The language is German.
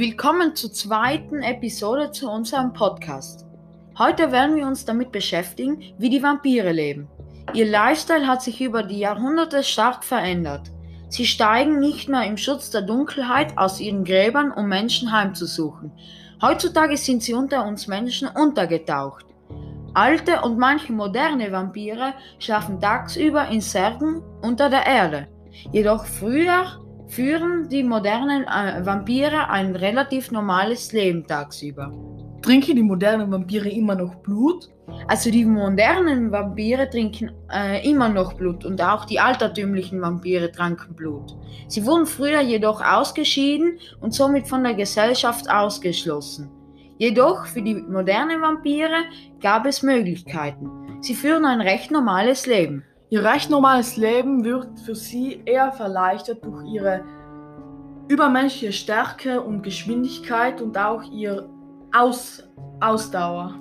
Willkommen zur zweiten Episode zu unserem Podcast. Heute werden wir uns damit beschäftigen, wie die Vampire leben. Ihr Lifestyle hat sich über die Jahrhunderte stark verändert. Sie steigen nicht mehr im Schutz der Dunkelheit aus ihren Gräbern, um Menschen heimzusuchen. Heutzutage sind sie unter uns Menschen untergetaucht. Alte und manche moderne Vampire schlafen tagsüber in Särgen unter der Erde. Jedoch früher führen die modernen äh, Vampire ein relativ normales Leben tagsüber. Trinken die modernen Vampire immer noch Blut? Also die modernen Vampire trinken äh, immer noch Blut und auch die altertümlichen Vampire tranken Blut. Sie wurden früher jedoch ausgeschieden und somit von der Gesellschaft ausgeschlossen. Jedoch für die modernen Vampire gab es Möglichkeiten. Sie führen ein recht normales Leben. Ihr recht normales Leben wird für sie eher verleichtert durch ihre übermenschliche Stärke und Geschwindigkeit und auch ihr Aus Ausdauer.